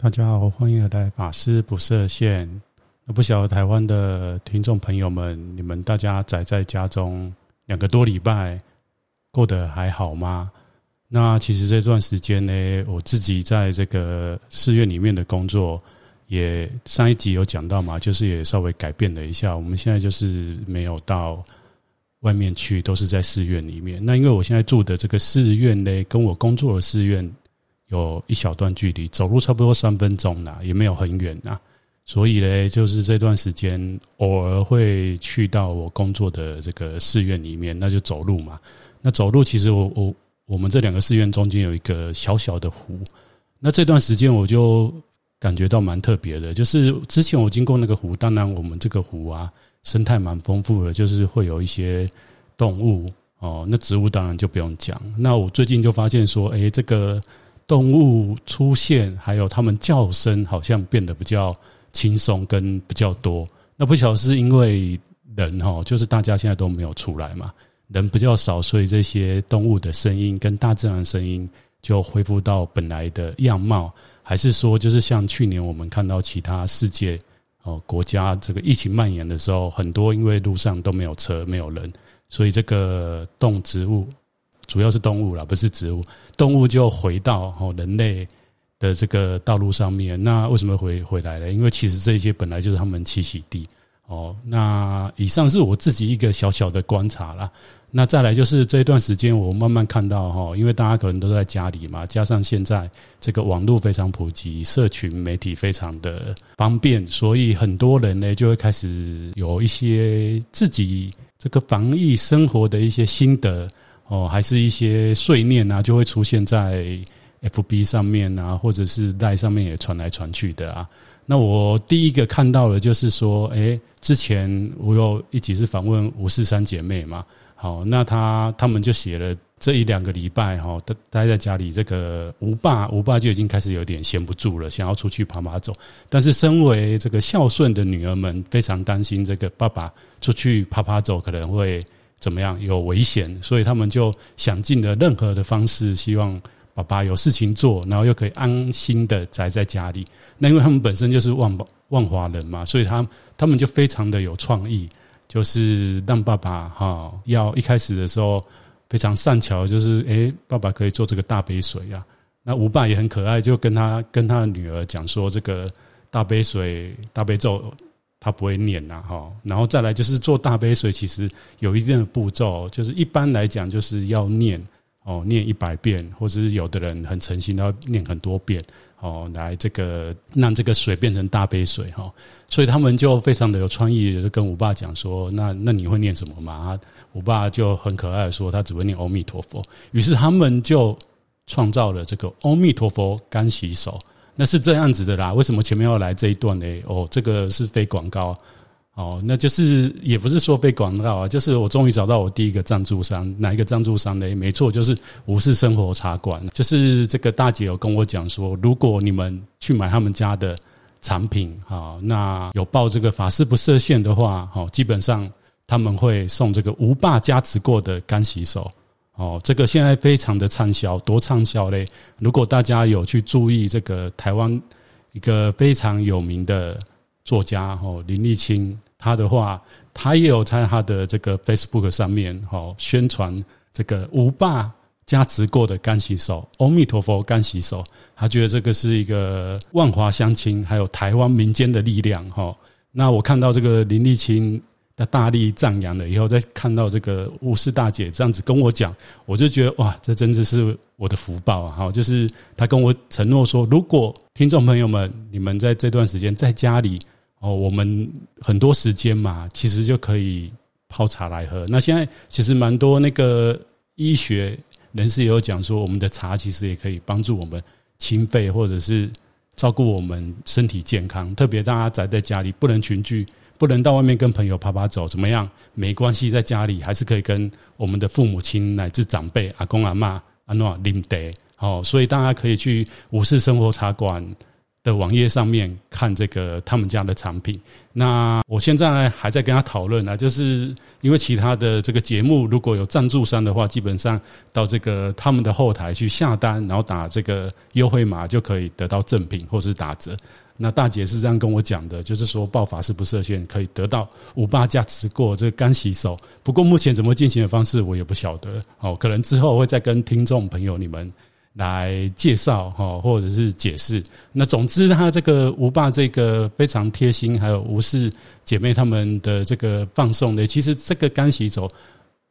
大家好，欢迎来法师不设限。那不晓得台湾的听众朋友们，你们大家宅在家中两个多礼拜，过得还好吗？那其实这段时间呢，我自己在这个寺院里面的工作，也上一集有讲到嘛，就是也稍微改变了一下。我们现在就是没有到外面去，都是在寺院里面。那因为我现在住的这个寺院呢，跟我工作的寺院。有一小段距离，走路差不多三分钟啦，也没有很远呐。所以呢，就是这段时间偶尔会去到我工作的这个寺院里面，那就走路嘛。那走路其实我我我们这两个寺院中间有一个小小的湖，那这段时间我就感觉到蛮特别的，就是之前我经过那个湖，当然我们这个湖啊生态蛮丰富的，就是会有一些动物哦，那植物当然就不用讲。那我最近就发现说，诶，这个。动物出现，还有它们叫声，好像变得比较轻松跟比较多。那不晓得是因为人哈，就是大家现在都没有出来嘛，人比较少，所以这些动物的声音跟大自然声音就恢复到本来的样貌，还是说就是像去年我们看到其他世界哦国家这个疫情蔓延的时候，很多因为路上都没有车没有人，所以这个动植物。主要是动物啦，不是植物。动物就回到哦人类的这个道路上面。那为什么回回来呢？因为其实这些本来就是他们栖息地哦。那以上是我自己一个小小的观察啦。那再来就是这一段时间，我慢慢看到哈，因为大家可能都在家里嘛，加上现在这个网络非常普及，社群媒体非常的方便，所以很多人呢就会开始有一些自己这个防疫生活的一些心得。哦，还是一些碎念啊，就会出现在 FB 上面啊，或者是在上面也传来传去的啊。那我第一个看到的，就是说，诶，之前我有一集是访问吴四三姐妹嘛，好，那他他们就写了这一两个礼拜哈，待待在家里，这个吴爸吴爸就已经开始有点闲不住了，想要出去趴趴走。但是身为这个孝顺的女儿们，非常担心这个爸爸出去趴趴走可能会。怎么样有危险，所以他们就想尽了任何的方式，希望爸爸有事情做，然后又可以安心的宅在家里。那因为他们本身就是万万华人嘛，所以他他们就非常的有创意，就是让爸爸哈要一开始的时候非常善巧，就是诶，爸爸可以做这个大杯水啊。那吴爸也很可爱，就跟他跟他的女儿讲说，这个大杯水大悲咒。他不会念呐，哈，然后再来就是做大杯水，其实有一定的步骤，就是一般来讲就是要念哦，念一百遍，或者是有的人很诚心要念很多遍哦，来这个让这个水变成大杯水哈，所以他们就非常的有创意，就跟我爸讲说，那那你会念什么吗？我爸就很可爱的说，他只会念阿弥陀佛，于是他们就创造了这个阿弥陀佛干洗手。那是这样子的啦，为什么前面要来这一段呢？哦，这个是非广告，哦，那就是也不是说非广告啊，就是我终于找到我第一个赞助商，哪一个赞助商呢？没错，就是无事生活茶馆，就是这个大姐有跟我讲说，如果你们去买他们家的产品，哈，那有报这个法师不设限的话，哈，基本上他们会送这个吴爸加持过的干洗手。哦，这个现在非常的畅销，多畅销嘞！如果大家有去注意这个台湾一个非常有名的作家哦，林立青，他的话，他也有在他的这个 Facebook 上面哦宣传这个吴爸加持过的干洗手，阿弥陀佛干洗手，他觉得这个是一个万华相亲，还有台湾民间的力量哈。那我看到这个林立青。他大力赞扬了以后，再看到这个吴氏大姐这样子跟我讲，我就觉得哇，这真的是我的福报啊！哈，就是他跟我承诺说，如果听众朋友们你们在这段时间在家里哦，我们很多时间嘛，其实就可以泡茶来喝。那现在其实蛮多那个医学人士也有讲说，我们的茶其实也可以帮助我们清肺，或者是照顾我们身体健康。特别大家宅在家里不能群聚。不能到外面跟朋友趴趴走，怎么样？没关系，在家里还是可以跟我们的父母亲乃至长辈、阿公阿嬷、阿诺、林德，好，所以大家可以去五四生活茶馆的网页上面看这个他们家的产品。那我现在还在跟他讨论啊，就是因为其他的这个节目如果有赞助商的话，基本上到这个他们的后台去下单，然后打这个优惠码就可以得到赠品或是打折。那大姐是这样跟我讲的，就是说爆法是不设限可以得到五八价值过这个干洗手。不过目前怎么进行的方式我也不晓得，哦，可能之后会再跟听众朋友你们。来介绍哈，或者是解释。那总之，他这个吴爸这个非常贴心，还有吴氏姐妹他们的这个放送的，其实这个干洗手，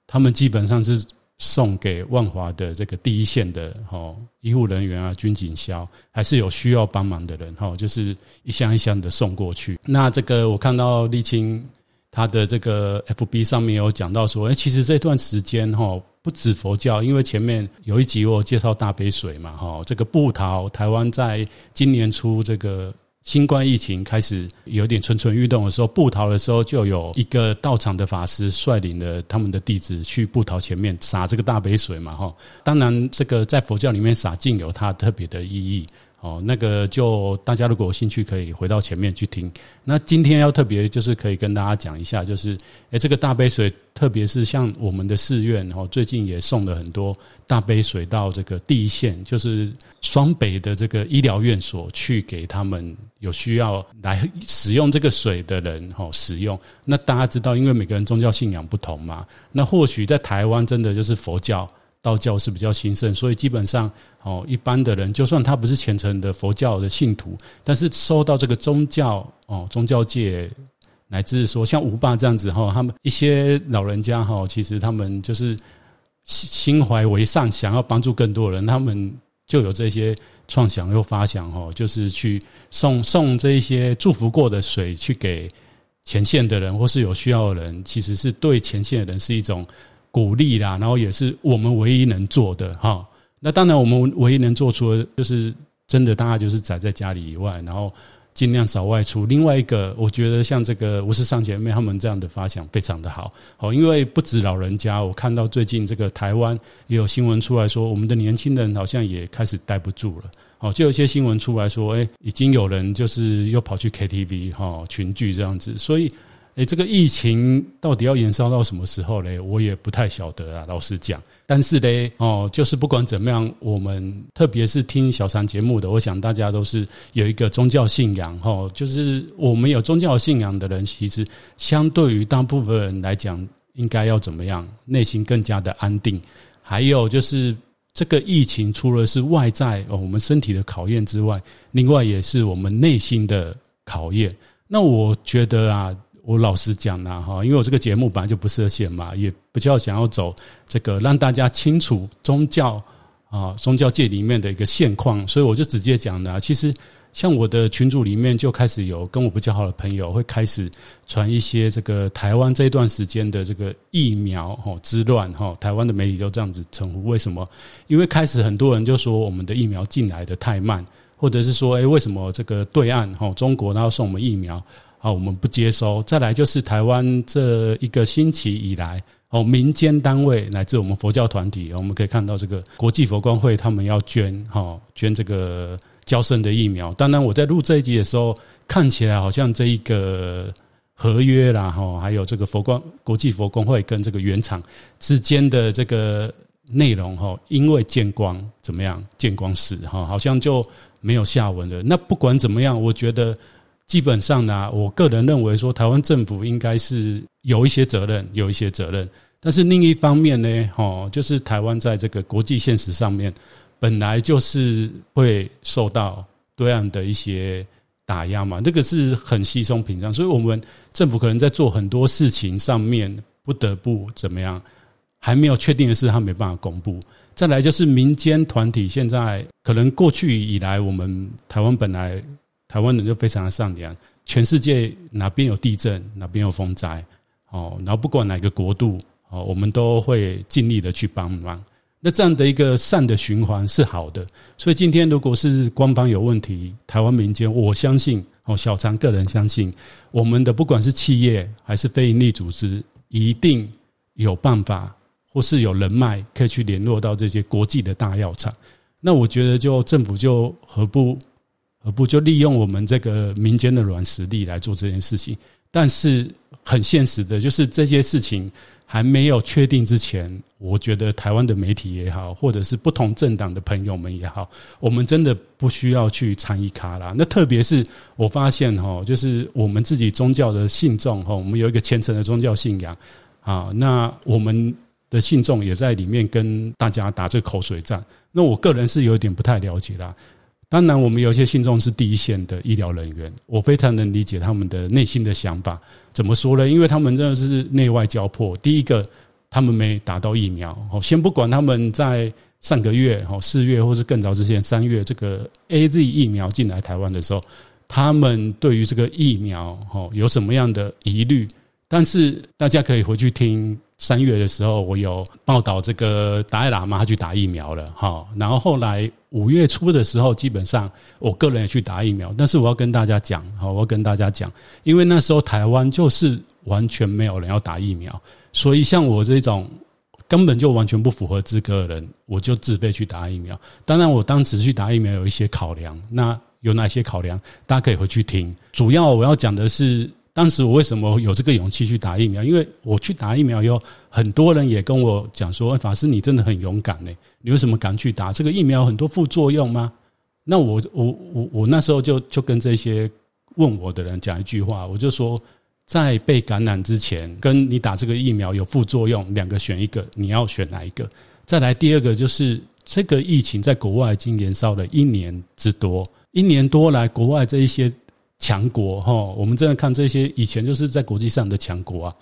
他们基本上是送给万华的这个第一线的哈医护人员啊、军警消，还是有需要帮忙的人哈，就是一箱一箱的送过去。那这个我看到立青他的这个 FB 上面有讲到说，哎，其实这段时间哈。不止佛教，因为前面有一集我介绍大杯水嘛，哈，这个布桃台湾在今年初这个新冠疫情开始有点蠢蠢欲动的时候，布桃的时候就有一个道场的法师率领了他们的弟子去布桃前面洒这个大杯水嘛，哈，当然这个在佛教里面洒净有它特别的意义。哦，那个就大家如果有兴趣，可以回到前面去听。那今天要特别就是可以跟大家讲一下，就是诶，这个大杯水，特别是像我们的寺院哦，最近也送了很多大杯水到这个第一线，就是双北的这个医疗院所去给他们有需要来使用这个水的人哦使用。那大家知道，因为每个人宗教信仰不同嘛，那或许在台湾真的就是佛教。道教是比较兴盛，所以基本上哦，一般的人就算他不是虔诚的佛教的信徒，但是受到这个宗教哦，宗教界乃至说像吴爸这样子哈，他们一些老人家哈，其实他们就是心心怀为善，想要帮助更多人，他们就有这些创想又发想哈，就是去送送这一些祝福过的水去给前线的人或是有需要的人，其实是对前线的人是一种。鼓励啦，然后也是我们唯一能做的哈。那当然，我们唯一能做出的就是真的，大家就是宅在家里以外，然后尽量少外出。另外一个，我觉得像这个吴氏三姐妹他们这样的发想非常的好，好，因为不止老人家，我看到最近这个台湾也有新闻出来说，我们的年轻人好像也开始待不住了。哦，就有一些新闻出来说，哎，已经有人就是又跑去 KTV 哈群聚这样子，所以。诶，这个疫情到底要延烧到什么时候嘞？我也不太晓得啊，老实讲。但是嘞，哦，就是不管怎么样，我们特别是听小禅节目的，我想大家都是有一个宗教信仰，哈，就是我们有宗教信仰的人，其实相对于大部分人来讲，应该要怎么样？内心更加的安定。还有就是这个疫情，除了是外在哦，我们身体的考验之外，另外也是我们内心的考验。那我觉得啊。我老实讲啦，哈，因为我这个节目本来就不设限嘛，也比较想要走这个让大家清楚宗教啊，宗教界里面的一个现况，所以我就直接讲了。其实像我的群组里面就开始有跟我比较好的朋友会开始传一些这个台湾这一段时间的这个疫苗哈之乱哈，台湾的媒体都这样子称呼。为什么？因为开始很多人就说我们的疫苗进来的太慢，或者是说，诶，为什么这个对岸哈中国他要送我们疫苗？好，我们不接收。再来就是台湾这一个星期以来，哦，民间单位乃至我们佛教团体，我们可以看到这个国际佛光会他们要捐，哈，捐这个交生的疫苗。当然，我在录这一集的时候，看起来好像这一个合约啦，哈，还有这个佛光国际佛光会跟这个原厂之间的这个内容，哈，因为见光怎么样，见光死，哈，好像就没有下文了。那不管怎么样，我觉得。基本上呢，我个人认为说，台湾政府应该是有一些责任，有一些责任。但是另一方面呢，哦，就是台湾在这个国际现实上面，本来就是会受到对岸的一些打压嘛，这个是很稀松平常。所以我们政府可能在做很多事情上面，不得不怎么样，还没有确定的事，他没办法公布。再来就是民间团体，现在可能过去以来，我们台湾本来。台湾人就非常的善良，全世界哪边有地震，哪边有风灾，哦，然后不管哪个国度，哦，我们都会尽力的去帮忙。那这样的一个善的循环是好的。所以今天如果是官方有问题，台湾民间，我相信，哦，小常个人相信，我们的不管是企业还是非营利组织，一定有办法，或是有人脉可以去联络到这些国际的大药厂。那我觉得，就政府就何不？而不就利用我们这个民间的软实力来做这件事情。但是很现实的，就是这些事情。还没有确定之前，我觉得台湾的媒体也好，或者是不同政党的朋友们也好，我们真的不需要去参与卡啦。那特别是我发现哈，就是我们自己宗教的信众哈，我们有一个虔诚的宗教信仰啊，那我们的信众也在里面跟大家打这口水战。那我个人是有点不太了解啦。当然，我们有一些信众是第一线的医疗人员，我非常能理解他们的内心的想法。怎么说呢？因为他们真的是内外交迫。第一个，他们没打到疫苗。哦先不管他们在上个月、哦四月或是更早之前三月，这个 AZ 疫苗进来台湾的时候，他们对于这个疫苗哦有什么样的疑虑？但是大家可以回去听。三月的时候，我有报道这个达赖喇嘛他去打疫苗了哈。然后后来五月初的时候，基本上我个人也去打疫苗。但是我要跟大家讲，哈，我要跟大家讲，因为那时候台湾就是完全没有人要打疫苗，所以像我这种根本就完全不符合资格的人，我就自费去打疫苗。当然，我当时去打疫苗有一些考量，那有哪些考量？大家可以回去听。主要我要讲的是。当时我为什么有这个勇气去打疫苗？因为我去打疫苗以后，很多人也跟我讲说：“法师，你真的很勇敢呢，你为什么敢去打？这个疫苗很多副作用吗？”那我我我我那时候就就跟这些问我的人讲一句话，我就说：在被感染之前，跟你打这个疫苗有副作用，两个选一个，你要选哪一个？再来第二个就是这个疫情在国外已经延烧了一年之多，一年多来国外这一些。强国哈，我们真的看这些以前就是在国际上的强国啊，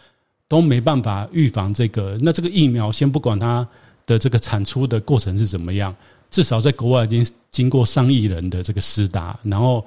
都没办法预防这个。那这个疫苗，先不管它的这个产出的过程是怎么样，至少在国外已经经过上亿人的这个施打，然后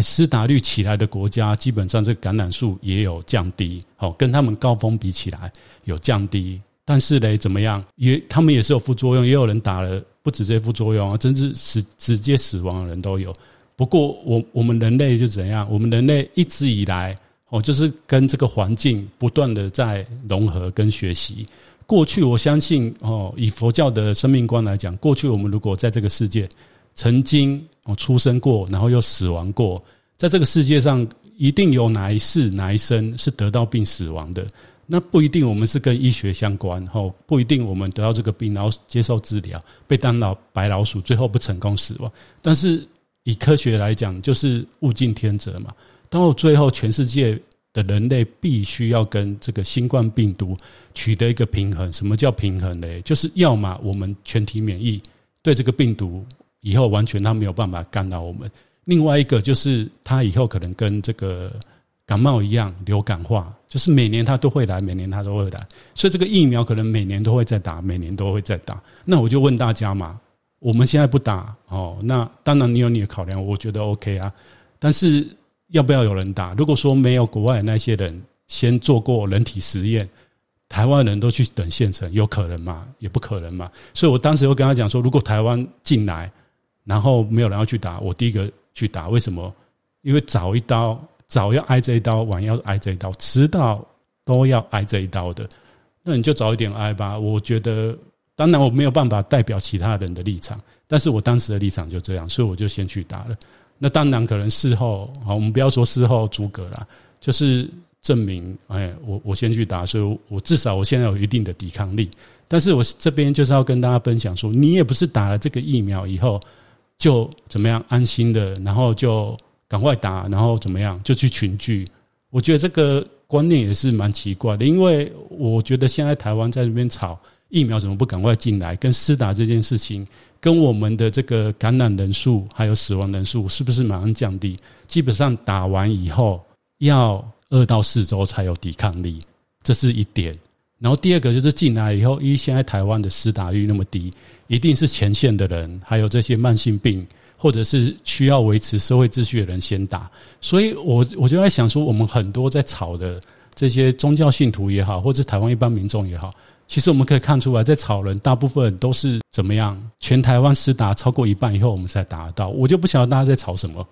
施打率起来的国家，基本上这个感染数也有降低，好，跟他们高峰比起来有降低。但是呢，怎么样？也他们也是有副作用，也有人打了不止这些副作用啊，甚至死直接死亡的人都有。不过，我我们人类就怎样？我们人类一直以来哦，就是跟这个环境不断的在融合跟学习。过去，我相信哦，以佛教的生命观来讲，过去我们如果在这个世界曾经哦出生过，然后又死亡过，在这个世界上一定有哪一世哪一生是得到病死亡的。那不一定，我们是跟医学相关哦，不一定我们得到这个病，然后接受治疗，被当老白老鼠，最后不成功死亡，但是。以科学来讲，就是物竞天择嘛。到最后，全世界的人类必须要跟这个新冠病毒取得一个平衡。什么叫平衡呢？就是要么我们全体免疫，对这个病毒以后完全它没有办法干扰我们；另外一个就是它以后可能跟这个感冒一样流感化，就是每年它都会来，每年它都会来。所以这个疫苗可能每年都会再打，每年都会再打。那我就问大家嘛。我们现在不打哦，那当然你有你的考量，我觉得 OK 啊。但是要不要有人打？如果说没有国外的那些人先做过人体实验，台湾人都去等现成，有可能吗？也不可能嘛。所以我当时又跟他讲说，如果台湾进来，然后没有人要去打，我第一个去打。为什么？因为早一刀，早要挨这一刀，晚要挨这一刀，迟到都要挨这一刀的。那你就早一点挨吧。我觉得。当然我没有办法代表其他人的立场，但是我当时的立场就这样，所以我就先去打了。那当然可能事后，好，我们不要说事后诸葛啦，就是证明，哎，我我先去打，所以我至少我现在有一定的抵抗力。但是我这边就是要跟大家分享说，你也不是打了这个疫苗以后就怎么样安心的，然后就赶快打，然后怎么样就去群聚。我觉得这个观念也是蛮奇怪的，因为我觉得现在台湾在那边吵。疫苗怎么不赶快进来？跟施打这件事情，跟我们的这个感染人数还有死亡人数，是不是马上降低？基本上打完以后要二到四周才有抵抗力，这是一点。然后第二个就是进来以后，因为现在台湾的施打率那么低，一定是前线的人，还有这些慢性病或者是需要维持社会秩序的人先打。所以我我就在想说，我们很多在吵的这些宗教信徒也好，或者台湾一般民众也好。其实我们可以看出来，在草人大部分都是怎么样？全台湾施打超过一半以后，我们才打得到。我就不晓得大家在吵什么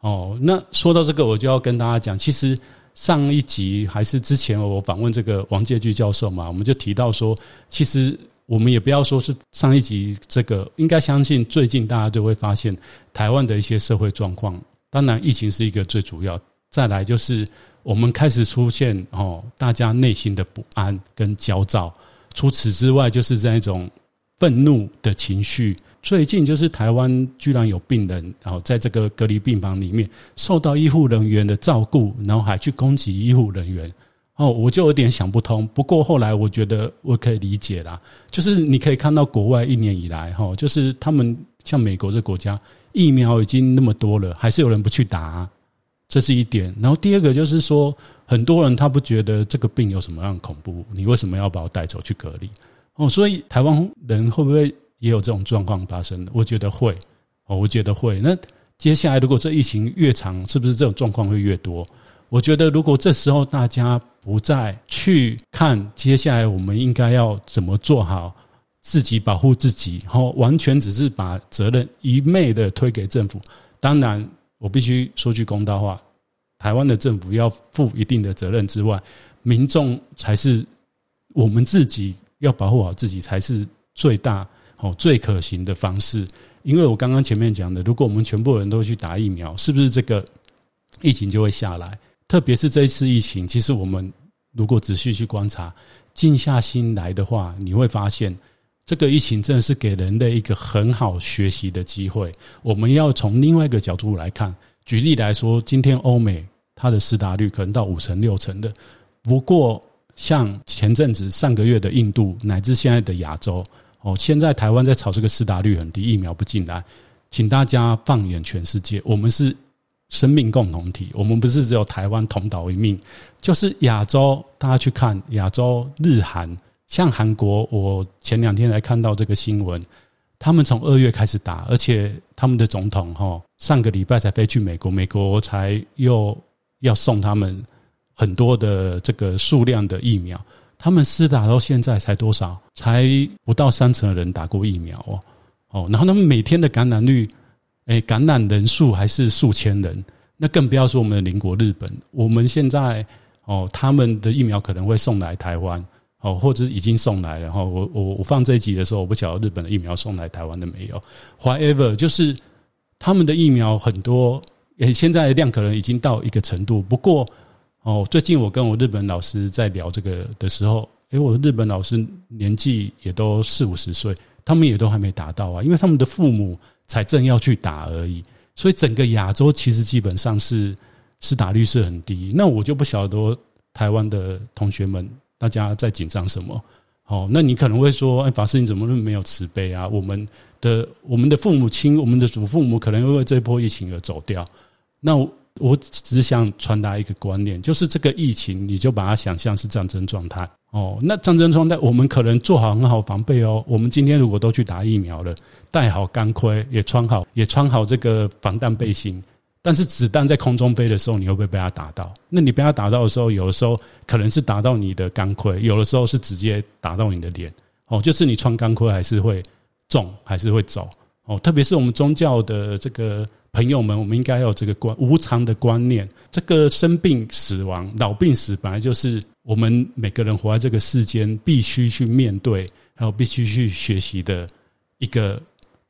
哦。那说到这个，我就要跟大家讲，其实上一集还是之前我访问这个王介駒教授嘛，我们就提到说，其实我们也不要说是上一集这个，应该相信最近大家就会发现，台湾的一些社会状况当然疫情是一个最主要，再来就是我们开始出现哦，大家内心的不安跟焦躁。除此之外，就是这一种愤怒的情绪。最近就是台湾居然有病人，然后在这个隔离病房里面受到医护人员的照顾，然后还去攻击医护人员。哦，我就有点想不通。不过后来我觉得我可以理解啦，就是你可以看到国外一年以来，哈，就是他们像美国这个国家，疫苗已经那么多了，还是有人不去打，这是一点。然后第二个就是说，很多人他不觉得这个病有什么样恐怖，你为什么要把我带走去隔离？哦，所以台湾人会不会也有这种状况发生？我觉得会，哦，我觉得会。那接下来如果这疫情越长，是不是这种状况会越多？我觉得，如果这时候大家不再去看接下来我们应该要怎么做好自己保护自己，然后完全只是把责任一昧的推给政府。当然，我必须说句公道话，台湾的政府要负一定的责任之外，民众才是我们自己要保护好自己才是最大哦最可行的方式。因为我刚刚前面讲的，如果我们全部人都去打疫苗，是不是这个疫情就会下来？特别是这一次疫情，其实我们如果仔细去观察、静下心来的话，你会发现，这个疫情真的是给人类一个很好学习的机会。我们要从另外一个角度来看，举例来说，今天欧美它的施打率可能到五成六成的，不过像前阵子上个月的印度，乃至现在的亚洲，哦，现在台湾在炒这个施打率很低，疫苗不进来，请大家放眼全世界，我们是。生命共同体，我们不是只有台湾同岛一命，就是亚洲。大家去看亚洲、日韩，像韩国，我前两天才看到这个新闻，他们从二月开始打，而且他们的总统哈上个礼拜才飞去美国，美国才又要送他们很多的这个数量的疫苗，他们施打到现在才多少？才不到三成的人打过疫苗哦哦，然后他们每天的感染率。诶，感染人数还是数千人，那更不要说我们的邻国日本。我们现在哦，他们的疫苗可能会送来台湾哦，或者已经送来了。哈，我我我放这一集的时候，我不晓得日本的疫苗送来台湾的没有。However，就是他们的疫苗很多，诶，现在量可能已经到一个程度。不过哦，最近我跟我日本老师在聊这个的时候，诶，我日本老师年纪也都四五十岁，他们也都还没达到啊，因为他们的父母。才正要去打而已，所以整个亚洲其实基本上是是打率是很低。那我就不晓得台湾的同学们大家在紧张什么？哦，那你可能会说，哎，法师你怎么那么没有慈悲啊？我们的我们的父母亲、我们的祖父母可能因为这波疫情而走掉。那我只想传达一个观念，就是这个疫情，你就把它想象是战争状态。哦，那战争状态，我们可能做好很好防备哦。我们今天如果都去打疫苗了，戴好钢盔，也穿好，也穿好这个防弹背心。但是子弹在空中飞的时候，你会不会被它打到？那你被它打到的时候，有的时候可能是打到你的钢盔，有的时候是直接打到你的脸。哦，就是你穿钢盔还是会中，还是会走。哦，特别是我们宗教的这个朋友们，我们应该要有这个观无常的观念。这个生病、死亡、老病死，本来就是。我们每个人活在这个世间，必须去面对，还有必须去学习的一个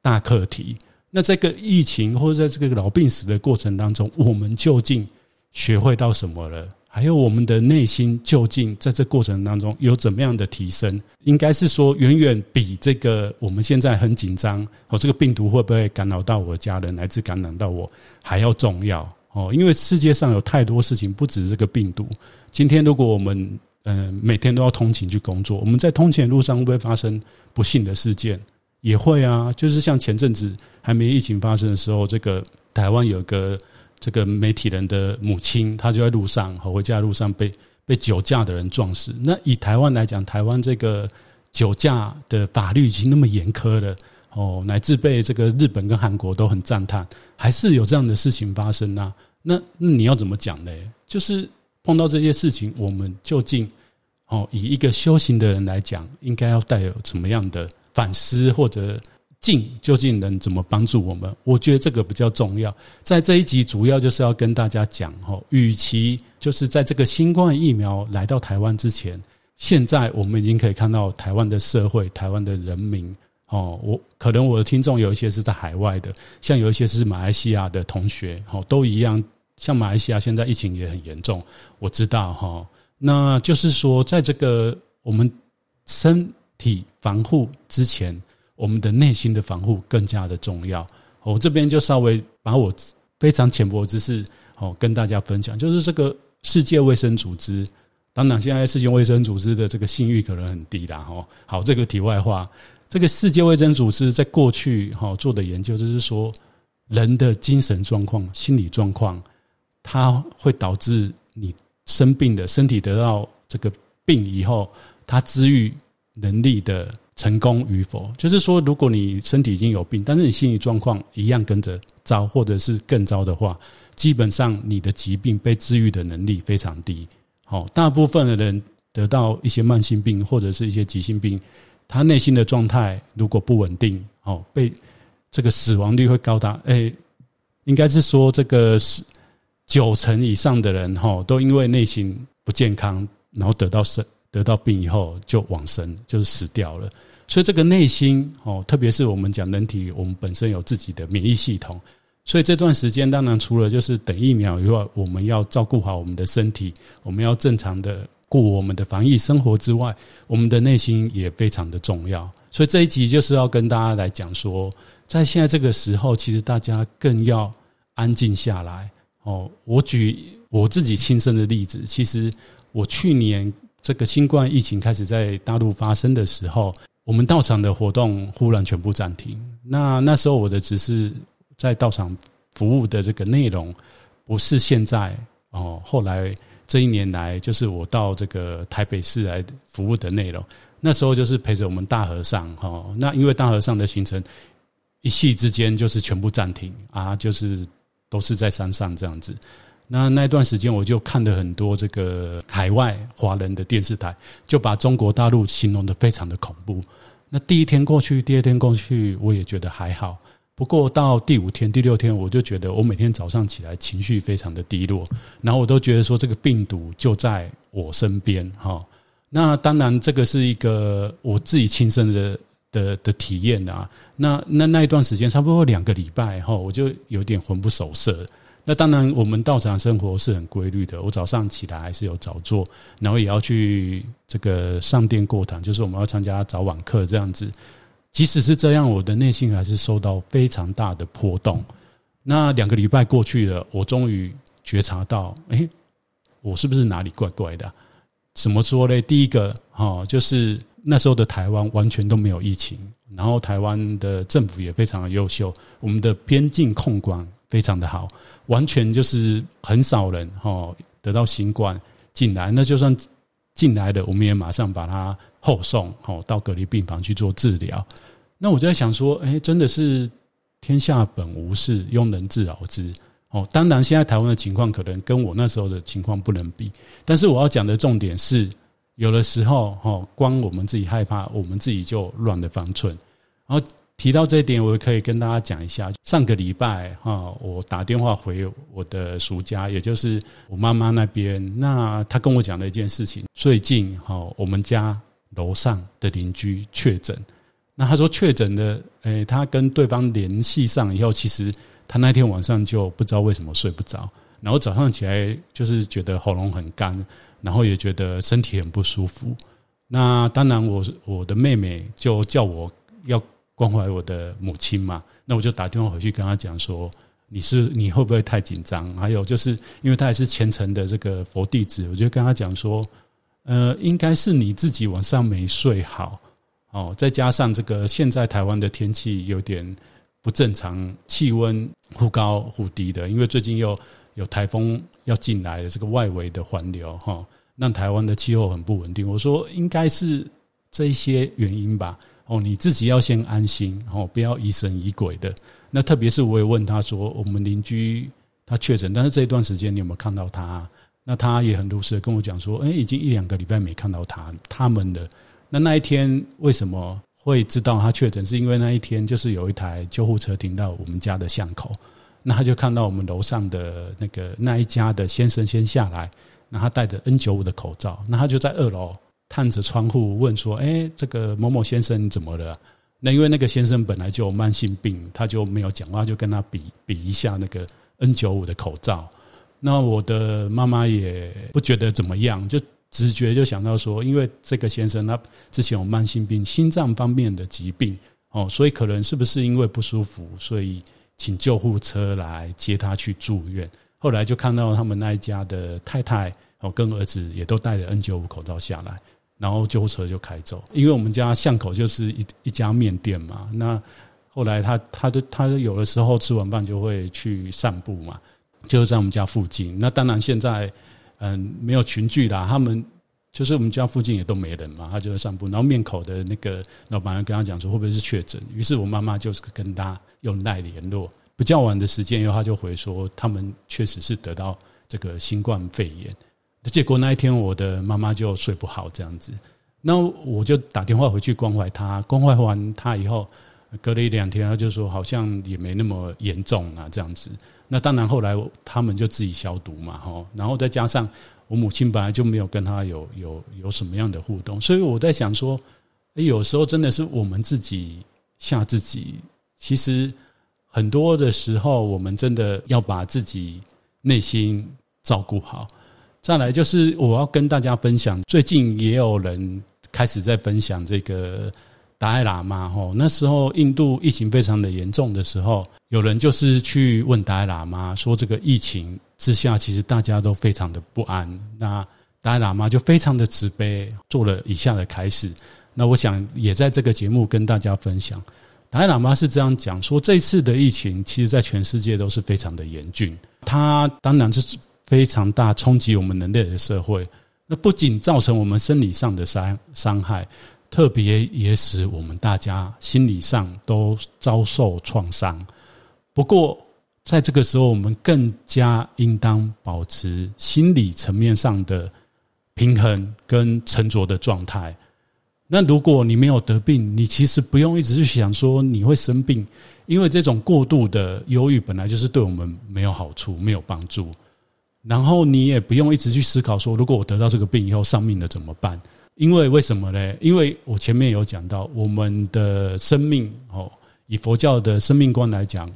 大课题。那这个疫情或者在这个老病死的过程当中，我们究竟学会到什么了？还有我们的内心究竟在这过程当中有怎么样的提升？应该是说，远远比这个我们现在很紧张，哦，这个病毒会不会干扰到我家人，乃至感染到我，还要重要。哦，因为世界上有太多事情，不止这个病毒。今天如果我们嗯每天都要通勤去工作，我们在通勤路上会不会发生不幸的事件？也会啊，就是像前阵子还没疫情发生的时候，这个台湾有个这个媒体人的母亲，她就在路上和回家的路上被被酒驾的人撞死。那以台湾来讲，台湾这个酒驾的法律已经那么严苛了。哦，乃至被这个日本跟韩国都很赞叹，还是有这样的事情发生啊？那那你要怎么讲呢？就是碰到这些事情，我们究竟哦，以一个修行的人来讲，应该要带有怎么样的反思或者近？究竟能怎么帮助我们？我觉得这个比较重要。在这一集，主要就是要跟大家讲哦，与其就是在这个新冠疫苗来到台湾之前，现在我们已经可以看到台湾的社会、台湾的人民。哦，我可能我的听众有一些是在海外的，像有一些是马来西亚的同学，哦，都一样。像马来西亚现在疫情也很严重，我知道哈。那就是说，在这个我们身体防护之前，我们的内心的防护更加的重要。我这边就稍微把我非常浅薄的知识哦跟大家分享，就是这个世界卫生组织。当然，现在世界卫生组织的这个信誉可能很低啦。哈，好，这个题外话，这个世界卫生组织在过去哈做的研究，就是说人的精神状况、心理状况。它会导致你生病的身体得到这个病以后，它治愈能力的成功与否，就是说，如果你身体已经有病，但是你心理状况一样跟着糟，或者是更糟的话，基本上你的疾病被治愈的能力非常低。好，大部分的人得到一些慢性病或者是一些急性病，他内心的状态如果不稳定，哦，被这个死亡率会高达，诶，应该是说这个是。九成以上的人哈，都因为内心不健康，然后得到生得到病以后就往生，就是死掉了。所以这个内心哦，特别是我们讲人体，我们本身有自己的免疫系统，所以这段时间当然除了就是等疫苗以外，我们要照顾好我们的身体，我们要正常的过我们的防疫生活之外，我们的内心也非常的重要。所以这一集就是要跟大家来讲说，在现在这个时候，其实大家更要安静下来。哦，我举我自己亲身的例子。其实我去年这个新冠疫情开始在大陆发生的时候，我们道场的活动忽然全部暂停。那那时候我的只是在道场服务的这个内容，不是现在哦。后来这一年来，就是我到这个台北市来服务的内容。那时候就是陪着我们大和尚哈。那因为大和尚的行程一夕之间就是全部暂停啊，就是。都是在山上这样子，那那一段时间我就看了很多这个海外华人的电视台，就把中国大陆形容得非常的恐怖。那第一天过去，第二天过去，我也觉得还好。不过到第五天、第六天，我就觉得我每天早上起来情绪非常的低落，然后我都觉得说这个病毒就在我身边哈。那当然这个是一个我自己亲身的。的的体验啊，那那那一段时间差不多两个礼拜哈，我就有点魂不守舍。那当然，我们道场生活是很规律的，我早上起来还是有早做，然后也要去这个上殿过堂，就是我们要参加早晚课这样子。即使是这样，我的内心还是受到非常大的波动。那两个礼拜过去了，我终于觉察到，诶，我是不是哪里怪怪的？怎么说呢？第一个哈，就是。那时候的台湾完全都没有疫情，然后台湾的政府也非常的优秀，我们的边境控管非常的好，完全就是很少人哈得到新冠进来，那就算进来的，我们也马上把他后送哈到隔离病房去做治疗。那我就在想说，哎，真的是天下本无事，庸人自扰之哦。当然，现在台湾的情况可能跟我那时候的情况不能比，但是我要讲的重点是。有的时候，哈，光我们自己害怕，我们自己就乱了方寸。然后提到这一点，我可以跟大家讲一下。上个礼拜，哈，我打电话回我的叔家，也就是我妈妈那边。那他跟我讲了一件事情：最近，哈，我们家楼上的邻居确诊。那他说确诊的，诶，他跟对方联系上以后，其实他那天晚上就不知道为什么睡不着，然后早上起来就是觉得喉咙很干。然后也觉得身体很不舒服，那当然我我的妹妹就叫我要关怀我的母亲嘛，那我就打电话回去跟她讲说，你是你会不会太紧张？还有就是因为她也是虔诚的这个佛弟子，我就跟她讲说，呃，应该是你自己晚上没睡好哦，再加上这个现在台湾的天气有点不正常，气温忽高忽低的，因为最近又。有台风要进来的这个外围的环流哈，让台湾的气候很不稳定。我说应该是这些原因吧。哦，你自己要先安心哦，不要疑神疑鬼的。那特别是我也问他说，我们邻居他确诊，但是这一段时间你有没有看到他？那他也很如实的跟我讲说，哎，已经一两个礼拜没看到他他们的。那那一天为什么会知道他确诊？是因为那一天就是有一台救护车停到我们家的巷口。那他就看到我们楼上的那个那一家的先生先下来，那他戴着 N 九五的口罩，那他就在二楼探着窗户问说：“哎，这个某某先生怎么了？”那因为那个先生本来就有慢性病，他就没有讲话，就跟他比比一下那个 N 九五的口罩。那我的妈妈也不觉得怎么样，就直觉就想到说，因为这个先生他之前有慢性病，心脏方面的疾病哦，所以可能是不是因为不舒服，所以请救护车来接他去住院。后来就看到他们那一家的太太哦跟儿子也都戴着 N 九五口罩下来，然后救护车就开走。因为我们家巷口就是一一家面店嘛，那后来他他的他就有的时候吃完饭就会去散步嘛。就在我们家附近，那当然现在嗯没有群聚啦。他们就是我们家附近也都没人嘛，他就在散步。然后面口的那个老板跟他讲说会不会是确诊，于是我妈妈就是跟他用赖联络。不较晚的时间以后，他就回说他们确实是得到这个新冠肺炎。结果那一天我的妈妈就睡不好这样子，那我就打电话回去关怀她，关怀完她以后，隔了一两天她就说好像也没那么严重啊这样子。那当然，后来他们就自己消毒嘛，哈，然后再加上我母亲本来就没有跟他有有有什么样的互动，所以我在想说，有时候真的是我们自己吓自己。其实很多的时候，我们真的要把自己内心照顾好。再来就是我要跟大家分享，最近也有人开始在分享这个。达赖喇嘛吼，那时候印度疫情非常的严重的时候，有人就是去问达赖喇嘛说，这个疫情之下，其实大家都非常的不安。那达赖喇嘛就非常的慈悲，做了以下的开示。那我想也在这个节目跟大家分享。达赖喇嘛是这样讲说，这次的疫情，其实在全世界都是非常的严峻，它当然是非常大冲击我们人类的社会。那不仅造成我们生理上的伤伤害。特别也使我们大家心理上都遭受创伤。不过，在这个时候，我们更加应当保持心理层面上的平衡跟沉着的状态。那如果你没有得病，你其实不用一直去想说你会生病，因为这种过度的忧郁本来就是对我们没有好处、没有帮助。然后你也不用一直去思考说，如果我得到这个病以后丧命了怎么办？因为为什么呢？因为我前面有讲到，我们的生命哦，以佛教的生命观来讲，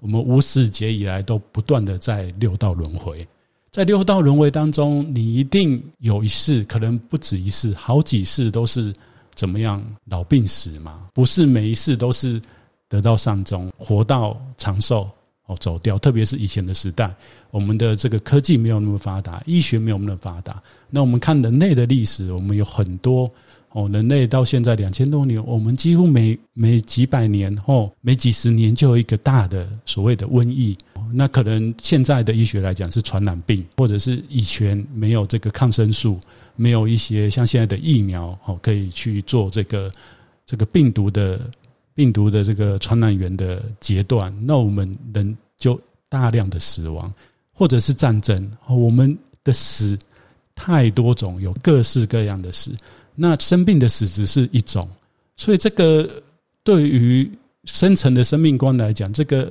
我们无始劫以来都不断的在六道轮回，在六道轮回当中，你一定有一世，可能不止一世，好几世都是怎么样老病死嘛？不是每一世都是得到善终，活到长寿。哦，走掉，特别是以前的时代，我们的这个科技没有那么发达，医学没有那么发达。那我们看人类的历史，我们有很多哦，人类到现在两千多年，我们几乎每每几百年哦，每几十年就有一个大的所谓的瘟疫。那可能现在的医学来讲是传染病，或者是以前没有这个抗生素，没有一些像现在的疫苗哦，可以去做这个这个病毒的。病毒的这个传染源的阶段，那我们人就大量的死亡，或者是战争，我们的死太多种，有各式各样的死。那生病的死只是一种，所以这个对于深层的生命观来讲，这个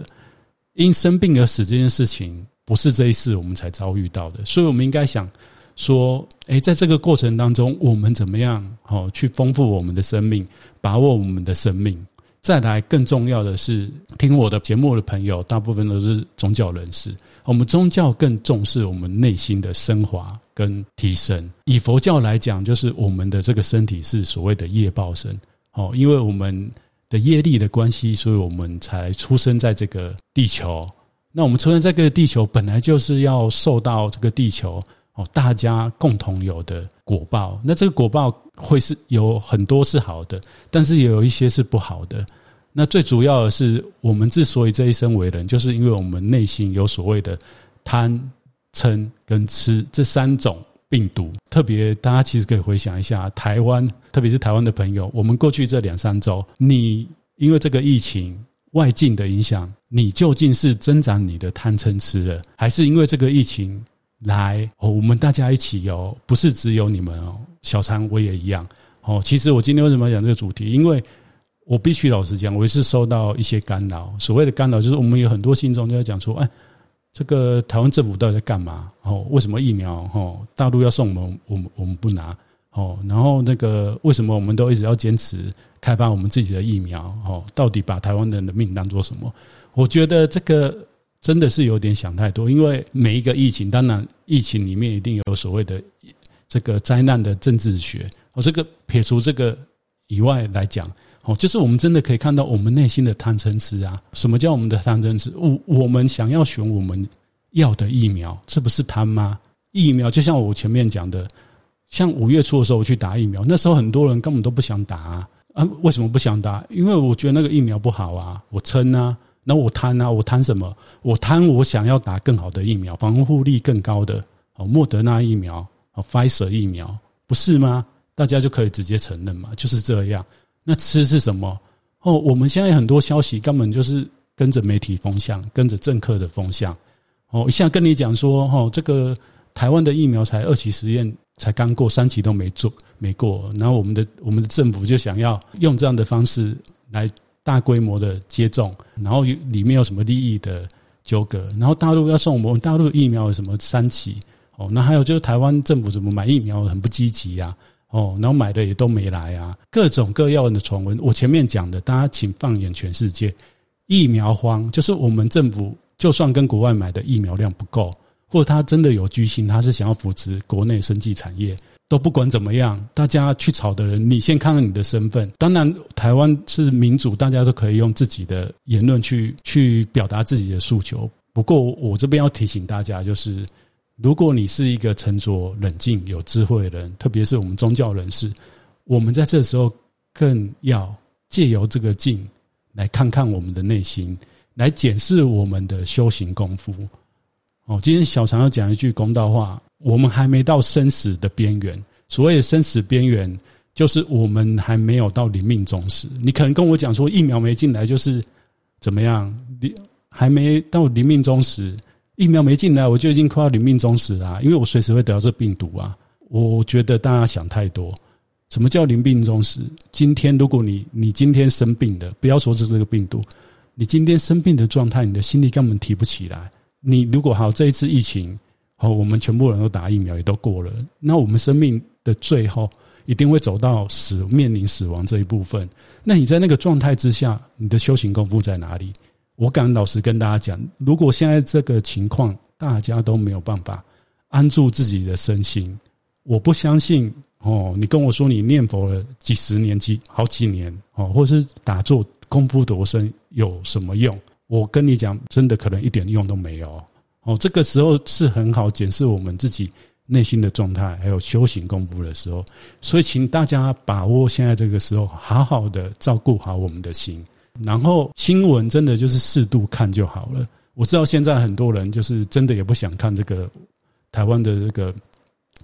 因生病而死这件事情，不是这一世我们才遭遇到的。所以我们应该想说，诶，在这个过程当中，我们怎么样好去丰富我们的生命，把握我们的生命。再来，更重要的是，听我的节目的朋友，大部分都是宗教人士。我们宗教更重视我们内心的升华跟提升。以佛教来讲，就是我们的这个身体是所谓的业报身。哦，因为我们的业力的关系，所以我们才出生在这个地球。那我们出生在这个地球，本来就是要受到这个地球哦，大家共同有的果报。那这个果报。会是有很多是好的，但是也有一些是不好的。那最主要的是，我们之所以这一生为人，就是因为我们内心有所谓的贪、嗔跟痴这三种病毒。特别大家其实可以回想一下，台湾，特别是台湾的朋友，我们过去这两三周，你因为这个疫情外境的影响，你究竟是增长你的贪嗔痴了，还是因为这个疫情？来哦，我们大家一起哦，不是只有你们哦，小常我也一样哦。其实我今天为什么要讲这个主题？因为我必须老实讲，我也是受到一些干扰。所谓的干扰，就是我们有很多信众就在讲说，哎，这个台湾政府到底在干嘛？哦，为什么疫苗哦，大陆要送我们，我们我们不拿哦？然后那个为什么我们都一直要坚持开发我们自己的疫苗，哦，到底把台湾人的命当做什么？我觉得这个真的是有点想太多，因为每一个疫情，当然疫情里面一定有所谓的这个灾难的政治学，哦，这个撇除这个以外来讲，哦，就是我们真的可以看到我们内心的贪嗔痴啊。什么叫我们的贪嗔痴？我我们想要选我们要的疫苗，这不是贪吗？疫苗就像我前面讲的。像五月初的时候，我去打疫苗，那时候很多人根本都不想打啊！啊，为什么不想打？因为我觉得那个疫苗不好啊，我撑啊，那我贪啊，我贪什么？我贪我想要打更好的疫苗，防护力更高的哦，莫德纳疫苗哦，Pfizer 疫苗，不是吗？大家就可以直接承认嘛，就是这样。那吃是什么？哦，我们现在很多消息根本就是跟着媒体风向，跟着政客的风向哦，一下跟你讲说，哦，这个台湾的疫苗才二期实验。才刚过三期都没做没过，然后我们的我们的政府就想要用这样的方式来大规模的接种，然后里面有什么利益的纠葛，然后大陆要送我们大陆疫苗有什么三期哦，那还有就是台湾政府怎么买疫苗很不积极啊哦，然后买的也都没来啊，各种各样的传闻。我前面讲的，大家请放眼全世界，疫苗荒就是我们政府就算跟国外买的疫苗量不够。或者他真的有居心，他是想要扶持国内生技产业，都不管怎么样，大家去吵的人，你先看看你的身份。当然，台湾是民主，大家都可以用自己的言论去去表达自己的诉求。不过，我这边要提醒大家，就是如果你是一个沉着冷静、有智慧的人，特别是我们宗教人士，我们在这时候更要借由这个镜来看看我们的内心，来检视我们的修行功夫。哦，今天小常要讲一句公道话，我们还没到生死的边缘。所谓的生死边缘，就是我们还没有到临命终时。你可能跟我讲说，疫苗没进来就是怎么样？你还没到临命终时，疫苗没进来，我就已经快要临命终时啦。因为我随时会得到这病毒啊。我觉得大家想太多。什么叫临命终时？今天如果你你今天生病的，不要说是这个病毒，你今天生病的状态，你的心力根本提不起来。你如果好，这一次疫情，好，我们全部人都打疫苗，也都过了，那我们生命的最后一定会走到死，面临死亡这一部分。那你在那个状态之下，你的修行功夫在哪里？我敢老实跟大家讲，如果现在这个情况，大家都没有办法安住自己的身心，我不相信哦。你跟我说你念佛了几十年、几好几年哦，或是打坐功夫多深，有什么用？我跟你讲，真的可能一点用都没有哦。这个时候是很好检视我们自己内心的状态，还有修行功夫的时候。所以，请大家把握现在这个时候，好好的照顾好我们的心。然后，新闻真的就是适度看就好了。我知道现在很多人就是真的也不想看这个台湾的这个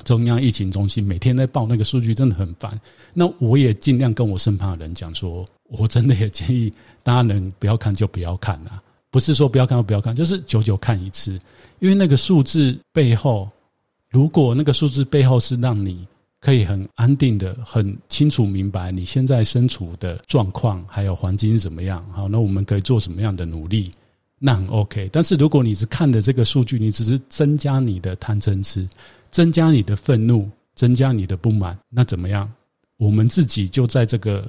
中央疫情中心每天在报那个数据，真的很烦。那我也尽量跟我身旁的人讲说。我真的也建议大家能不要看就不要看啊，不是说不要看就不要看，就是久久看一次，因为那个数字背后，如果那个数字背后是让你可以很安定的、很清楚明白你现在身处的状况还有环境是怎么样，好，那我们可以做什么样的努力，那很 OK。但是如果你是看的这个数据，你只是增加你的贪嗔痴，增加你的愤怒，增加你的不满，那怎么样？我们自己就在这个。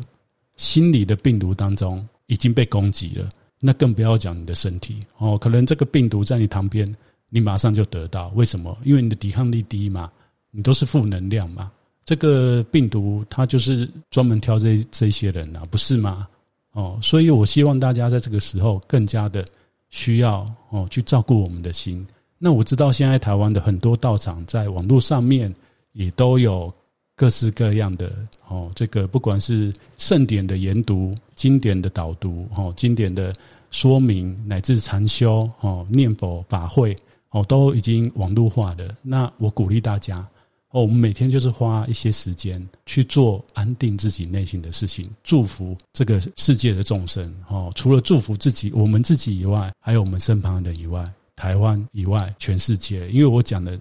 心理的病毒当中已经被攻击了，那更不要讲你的身体哦。可能这个病毒在你旁边，你马上就得到。为什么？因为你的抵抗力低嘛，你都是负能量嘛。这个病毒它就是专门挑这这些人啊，不是吗？哦，所以我希望大家在这个时候更加的需要哦去照顾我们的心。那我知道现在台湾的很多道场在网络上面也都有。各式各样的哦，这个不管是圣典的研读、经典的导读、哦经典的说明，乃至禅修、哦念佛法会，哦都已经网络化的。那我鼓励大家哦，我们每天就是花一些时间去做安定自己内心的事情，祝福这个世界的众生。哦，除了祝福自己、我们自己以外，还有我们身旁的人以外，台湾以外，全世界。因为我讲的。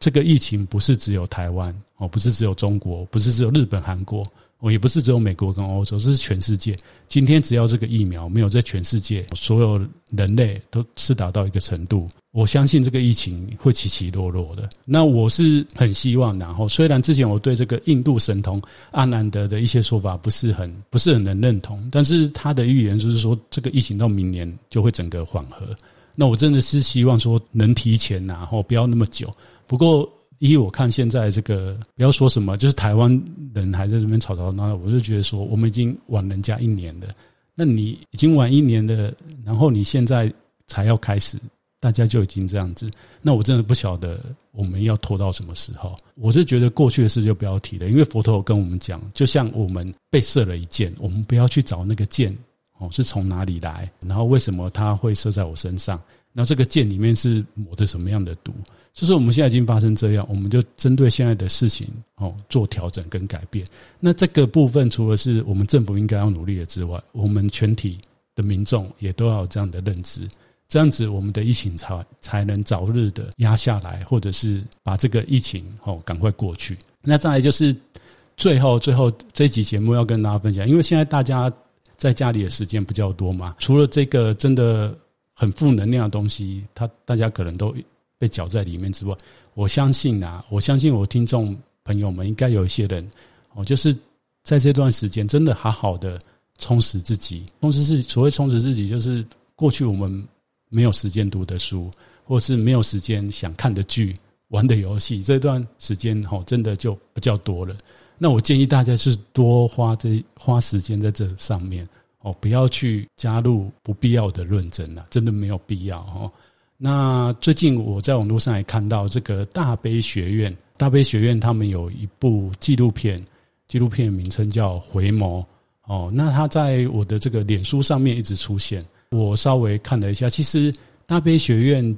这个疫情不是只有台湾哦，不是只有中国，不是只有日本、韩国，哦，也不是只有美国跟欧洲，这是全世界。今天只要这个疫苗没有在全世界所有人类都施打到一个程度，我相信这个疫情会起起落落的。那我是很希望，然后虽然之前我对这个印度神童阿南德的一些说法不是很不是很能认同，但是他的预言就是说这个疫情到明年就会整个缓和。那我真的是希望说能提前，然后不要那么久。不过。依我看，现在这个不要说什么，就是台湾人还在这边吵吵闹闹，我就觉得说，我们已经晚人家一年了。那你已经晚一年了，然后你现在才要开始，大家就已经这样子，那我真的不晓得我们要拖到什么时候。我是觉得过去的事就不要提了，因为佛陀跟我们讲，就像我们被射了一箭，我们不要去找那个箭哦是从哪里来，然后为什么它会射在我身上。那这个箭里面是抹的什么样的毒？就是我们现在已经发生这样，我们就针对现在的事情哦做调整跟改变。那这个部分除了是我们政府应该要努力的之外，我们全体的民众也都要有这样的认知，这样子我们的疫情才才能早日的压下来，或者是把这个疫情哦赶快过去。那再来就是最后最后这一集节目要跟大家分享，因为现在大家在家里的时间比较多嘛，除了这个真的。很负能量的东西，他大家可能都被搅在里面之外，我相信啊，我相信我听众朋友们应该有一些人哦，就是在这段时间真的好好的充实自己，充实是所谓充实自己，就是过去我们没有时间读的书，或是没有时间想看的剧、玩的游戏，这段时间哦，真的就比较多了。那我建议大家是多花这花时间在这上面。哦，不要去加入不必要的论证了，真的没有必要哦。那最近我在网络上也看到这个大悲学院，大悲学院他们有一部纪录片，纪录片名称叫《回眸》哦。那他在我的这个脸书上面一直出现，我稍微看了一下，其实大悲学院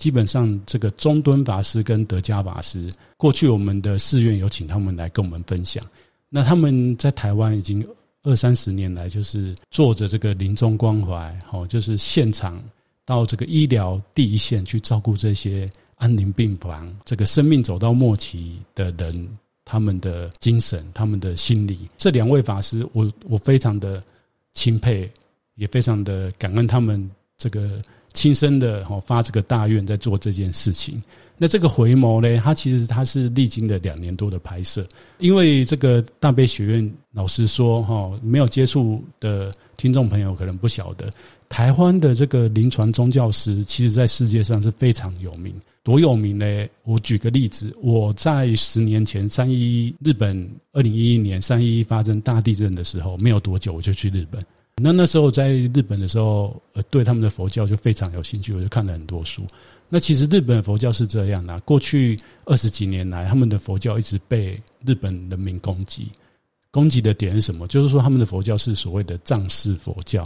基本上这个中敦法师跟德嘉法师，过去我们的寺院有请他们来跟我们分享，那他们在台湾已经。二三十年来，就是做着这个临终关怀，好，就是现场到这个医疗第一线去照顾这些安宁病房，这个生命走到末期的人，他们的精神、他们的心理。这两位法师，我我非常的钦佩，也非常的感恩他们这个亲身的哈发这个大愿在做这件事情。那这个回眸呢？它其实它是历经了两年多的拍摄，因为这个大悲学院老师说哈，没有接触的听众朋友可能不晓得，台湾的这个临床宗教师，其实在世界上是非常有名。多有名呢？我举个例子，我在十年前三一一日本二零一一年三一一发生大地震的时候，没有多久我就去日本。那那时候在日本的时候，呃，对他们的佛教就非常有兴趣，我就看了很多书。那其实日本佛教是这样的，过去二十几年来，他们的佛教一直被日本人民攻击。攻击的点是什么？就是说他们的佛教是所谓的藏式佛教。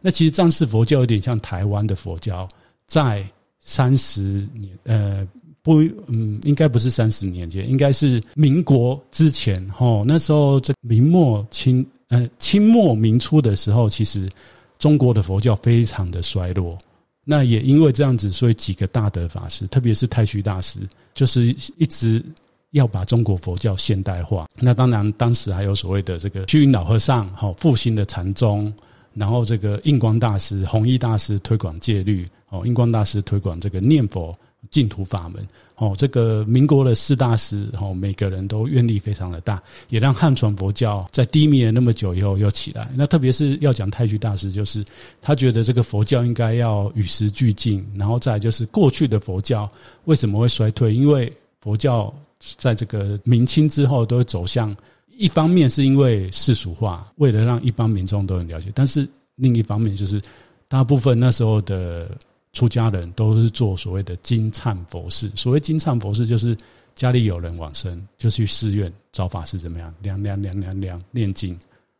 那其实藏式佛教有点像台湾的佛教，在三十年，呃，不，嗯，应该不是三十年前，应该是民国之前，齁，那时候这明末清。呃，清末明初的时候，其实中国的佛教非常的衰落。那也因为这样子，所以几个大德法师，特别是太虚大师，就是一直要把中国佛教现代化。那当然，当时还有所谓的这个虚云老和尚，好复兴的禅宗，然后这个印光大师、弘一大师推广戒律，哦，印光大师推广这个念佛。净土法门，哦，这个民国的四大师，哦，每个人都愿力非常的大，也让汉传佛教在低迷了那么久以后又起来。那特别是要讲太虚大师，就是他觉得这个佛教应该要与时俱进，然后再就是过去的佛教为什么会衰退？因为佛教在这个明清之后都会走向，一方面是因为世俗化，为了让一般民众都很了解，但是另一方面就是大部分那时候的。出家人都是做所谓的经忏佛事。所谓经忏佛事，就是家里有人往生，就去寺院找法师怎么样，凉凉凉凉凉念经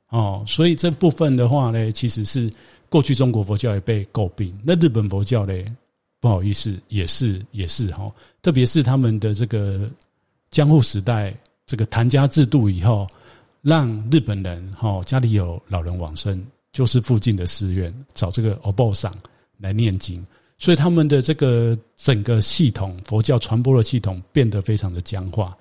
哦。所以这部分的话呢，其实是过去中国佛教也被诟病。那日本佛教呢，不好意思，也是也是哈。特别是他们的这个江户时代这个檀家制度以后，让日本人哈家里有老人往生，就是附近的寺院找这个欧巴桑来念经。所以他们的这个整个系统，佛教传播的系统变得非常的僵化。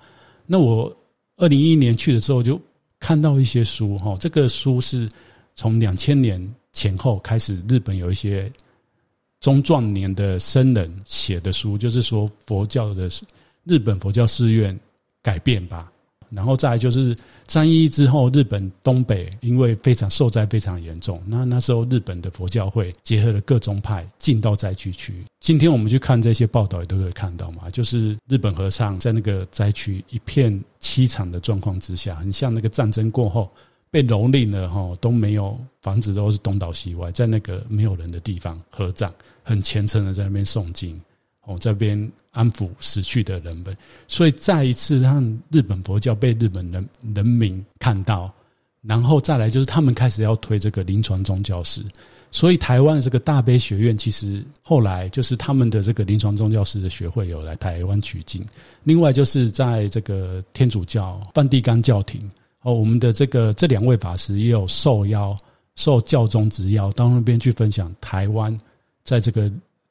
那我二零一一年去的时候，就看到一些书哈，这个书是从两千年前后开始，日本有一些中壮年的僧人写的书，就是说佛教的日本佛教寺院改变吧。然后再就是三一之后，日本东北因为非常受灾非常严重，那那时候日本的佛教会结合了各宗派进到灾区去。今天我们去看这些报道，也都可以看到嘛，就是日本和尚在那个灾区一片凄惨的状况之下，很像那个战争过后被蹂躏了哈，都没有房子，都是东倒西歪，在那个没有人的地方合葬，很虔诚的在那边诵经。哦，这边安抚死去的人们，所以再一次让日本佛教被日本人人民看到，然后再来就是他们开始要推这个临床宗教师，所以台湾的这个大悲学院其实后来就是他们的这个临床宗教师的学会有来台湾取经，另外就是在这个天主教梵蒂冈教廷哦，我们的这个这两位法师也有受邀受教宗之邀到那边去分享台湾在这个。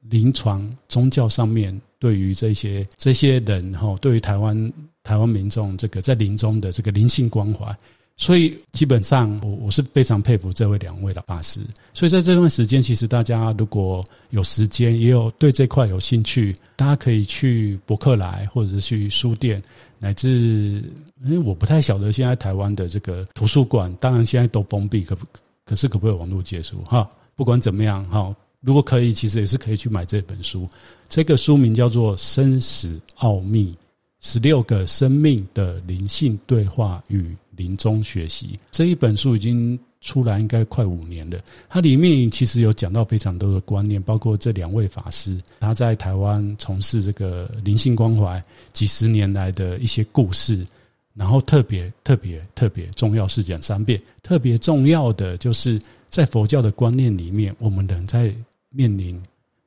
临床宗教上面，对于这些这些人哈，对于台湾台湾民众这个在临终的这个灵性关怀，所以基本上我我是非常佩服这位两位的法师。所以在这段时间，其实大家如果有时间，也有对这块有兴趣，大家可以去博客来，或者是去书店，乃至因为我不太晓得现在台湾的这个图书馆，当然现在都封闭，可可是可不可以网络借书哈？不管怎么样哈。如果可以，其实也是可以去买这本书。这个书名叫做《生死奥秘：十六个生命的灵性对话与临终学习》。这一本书已经出来应该快五年了。它里面其实有讲到非常多的观念，包括这两位法师他在台湾从事这个灵性关怀几十年来的一些故事。然后特别特别特别重要，是讲三遍。特别重要的就是在佛教的观念里面，我们人在面临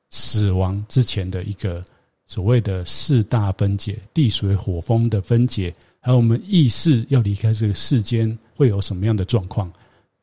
死亡之前的一个所谓的四大分解，地水火风的分解，还有我们意识要离开这个世间会有什么样的状况，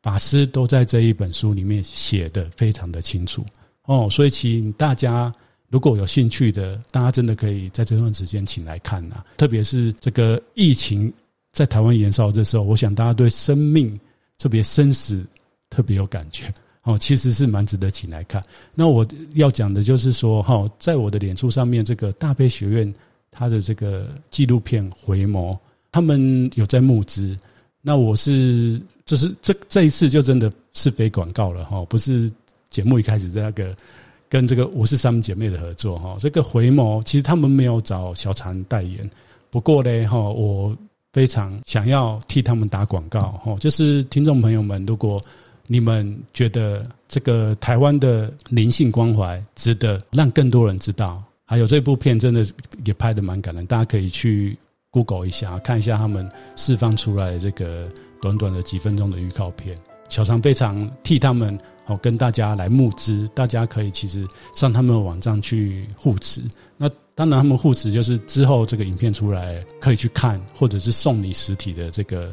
法师都在这一本书里面写得非常的清楚哦。所以请大家如果有兴趣的，大家真的可以在这段时间请来看呐。特别是这个疫情在台湾延烧的时候，我想大家对生命特别生死特别有感觉。哦，其实是蛮值得请来看。那我要讲的就是说，哈，在我的脸书上面，这个大悲学院它的这个纪录片《回眸》，他们有在募资。那我是就是这这一次就真的是非广告了哈，不是节目一开始在那个跟这个我是三姐妹的合作哈。这个《回眸》其实他们没有找小禅代言，不过呢，哈，我非常想要替他们打广告哈，就是听众朋友们如果。你们觉得这个台湾的灵性关怀值得让更多人知道？还有这部片真的也拍得蛮感人，大家可以去 Google 一下，看一下他们释放出来这个短短的几分钟的预告片。小常非常替他们好跟大家来募资，大家可以其实上他们的网站去护持。那当然，他们护持就是之后这个影片出来可以去看，或者是送你实体的这个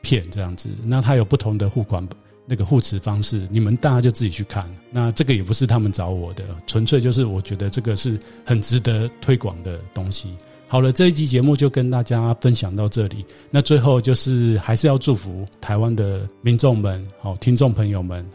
片这样子。那它有不同的付款。那个护持方式，你们大家就自己去看。那这个也不是他们找我的，纯粹就是我觉得这个是很值得推广的东西。好了，这一集节目就跟大家分享到这里。那最后就是还是要祝福台湾的民众们、好听众朋友们，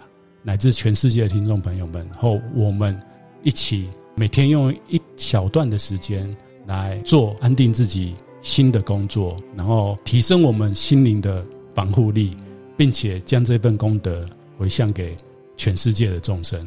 乃至全世界的听众朋友们，后我们一起每天用一小段的时间来做安定自己新的工作，然后提升我们心灵的防护力。并且将这份功德回向给全世界的众生。